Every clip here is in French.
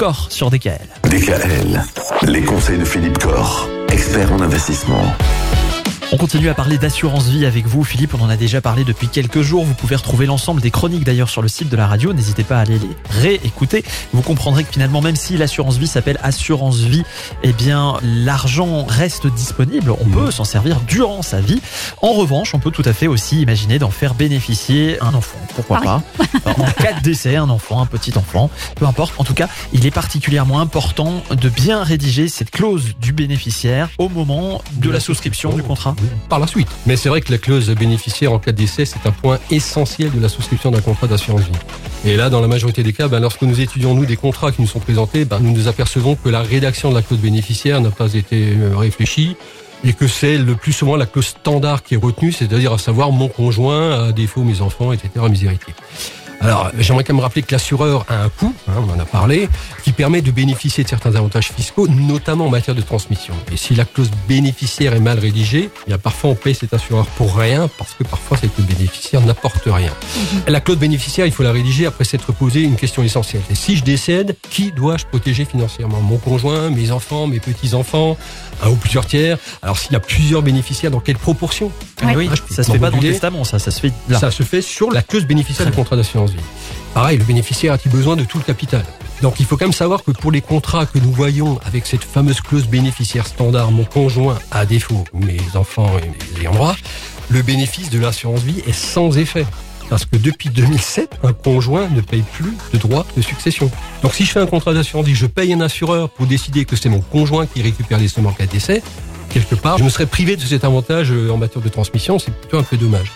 Corr sur DKL. DKL, les conseils de Philippe Corr, expert en investissement. On continue à parler d'assurance vie avec vous, Philippe. On en a déjà parlé depuis quelques jours. Vous pouvez retrouver l'ensemble des chroniques d'ailleurs sur le site de la radio. N'hésitez pas à aller les réécouter. Vous comprendrez que finalement, même si l'assurance vie s'appelle assurance vie, eh bien, l'argent reste disponible. On peut s'en servir durant sa vie. En revanche, on peut tout à fait aussi imaginer d'en faire bénéficier un enfant. Pourquoi pas En cas de décès, un enfant, un petit enfant, peu importe. En tout cas, il est particulièrement important de bien rédiger cette clause du bénéficiaire au moment de la souscription du contrat. Par la suite. Mais c'est vrai que la clause bénéficiaire en cas de décès, c'est un point essentiel de la souscription d'un contrat d'assurance vie. Et là, dans la majorité des cas, ben, lorsque nous étudions nous des contrats qui nous sont présentés, ben, nous nous apercevons que la rédaction de la clause bénéficiaire n'a pas été euh, réfléchie et que c'est le plus souvent la clause standard qui est retenue, c'est-à-dire à savoir mon conjoint, à défaut mes enfants, etc. Misérité. Alors, j'aimerais quand même rappeler que l'assureur a un coût, hein, on en a parlé, qui permet de bénéficier de certains avantages fiscaux, notamment en matière de transmission. Et si la clause bénéficiaire est mal rédigée, il y a parfois on paye cet assureur pour rien, parce que parfois cette clause bénéficiaire n'apporte rien. La clause bénéficiaire, il faut la rédiger après s'être posé une question essentielle. Et si je décède, qui dois-je protéger financièrement? Mon conjoint, mes enfants, mes petits-enfants, un ou plusieurs tiers? Alors s'il y a plusieurs bénéficiaires, dans quelle proportion? Oui, Ah, ça se fait pas dans le testament, ça, ça se fait là. Ça se fait sur la clause bénéficiaire du contrat d'assurance vie. Pareil, le bénéficiaire a-t-il besoin de tout le capital? Donc il faut quand même savoir que pour les contrats que nous voyons avec cette fameuse clause bénéficiaire standard, mon conjoint à défaut, mes enfants et mes ayants droit, le bénéfice de l'assurance vie est sans effet. Parce que depuis 2007, un conjoint ne paye plus de droits de succession. Donc si je fais un contrat d'assurance vie, je paye un assureur pour décider que c'est mon conjoint qui récupère les sommes en cas de décès, quelque part, je me serais privé de cet avantage euh, en matière de transmission, c'est plutôt un peu dommage.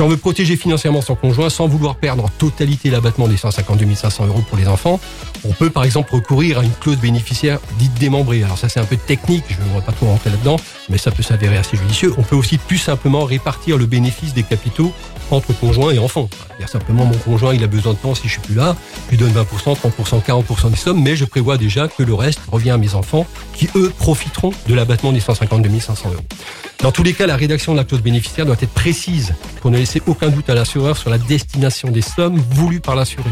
Si on veut protéger financièrement son conjoint sans vouloir perdre en totalité l'abattement des 152 500 euros pour les enfants, on peut par exemple recourir à une clause bénéficiaire dite démembrée. Alors ça c'est un peu technique, je ne voudrais pas trop rentrer là-dedans, mais ça peut s'avérer assez judicieux. On peut aussi plus simplement répartir le bénéfice des capitaux entre conjoint et enfant. C'est-à-dire simplement mon conjoint il a besoin de temps si je suis plus là, je lui donne 20%, 30%, 40% des sommes, mais je prévois déjà que le reste revient à mes enfants qui eux profiteront de l'abattement des 152 500 euros. Dans tous les cas, la rédaction de la clause bénéficiaire doit être précise pour ne laisser aucun doute à l'assureur sur la destination des sommes voulues par l'assuré.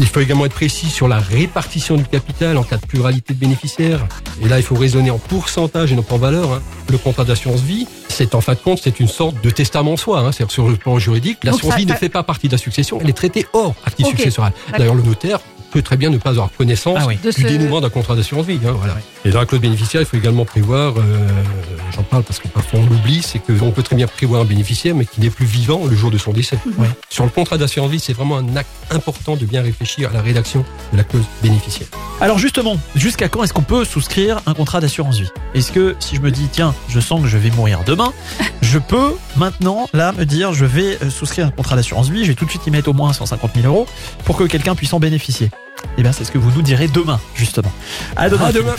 Il faut également être précis sur la répartition du capital en cas de pluralité de bénéficiaires. Et là, il faut raisonner en pourcentage et non pas en valeur. hein. Le contrat d'assurance vie, c'est en fin de compte, c'est une sorte de testament en soi. hein. C'est-à-dire sur le plan juridique, l'assurance ça- vie ne fait pas partie de la succession, elle est traitée hors actif Ok, successoral. D'ailleurs, le notaire peut très bien ne pas avoir connaissance Ah oui. Du ce- dénouement d'un contrat d'assurance vie. hein, voilà. Et dans la clause bénéficiaire, il faut également prévoir, euh, j'en parle parce que parfois on l'oublie, c'est qu'on peut très bien prévoir un bénéficiaire mais qui n'est plus vivant le jour de son décès. Ouais. Sur le contrat d'assurance vie, c'est vraiment un acte important de bien réfléchir à la rédaction de la clause bénéficiaire. Alors justement, jusqu'à quand est-ce qu'on peut souscrire un contrat d'assurance vie? Est-ce que si je me dis tiens, je sens que je vais mourir demain, je peux maintenant là me dire je vais euh, souscrire un contrat d'assurance vie, je vais tout de suite y mettre au moins 150 000 euros pour que quelqu'un puisse en bénéficier. Eh bien, c'est ce que vous nous direz demain, justement. À demain. À demain.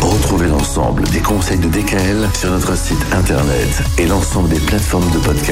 Retrouvez l'ensemble des conseils de DKL sur notre site internet et l'ensemble des plateformes de podcast.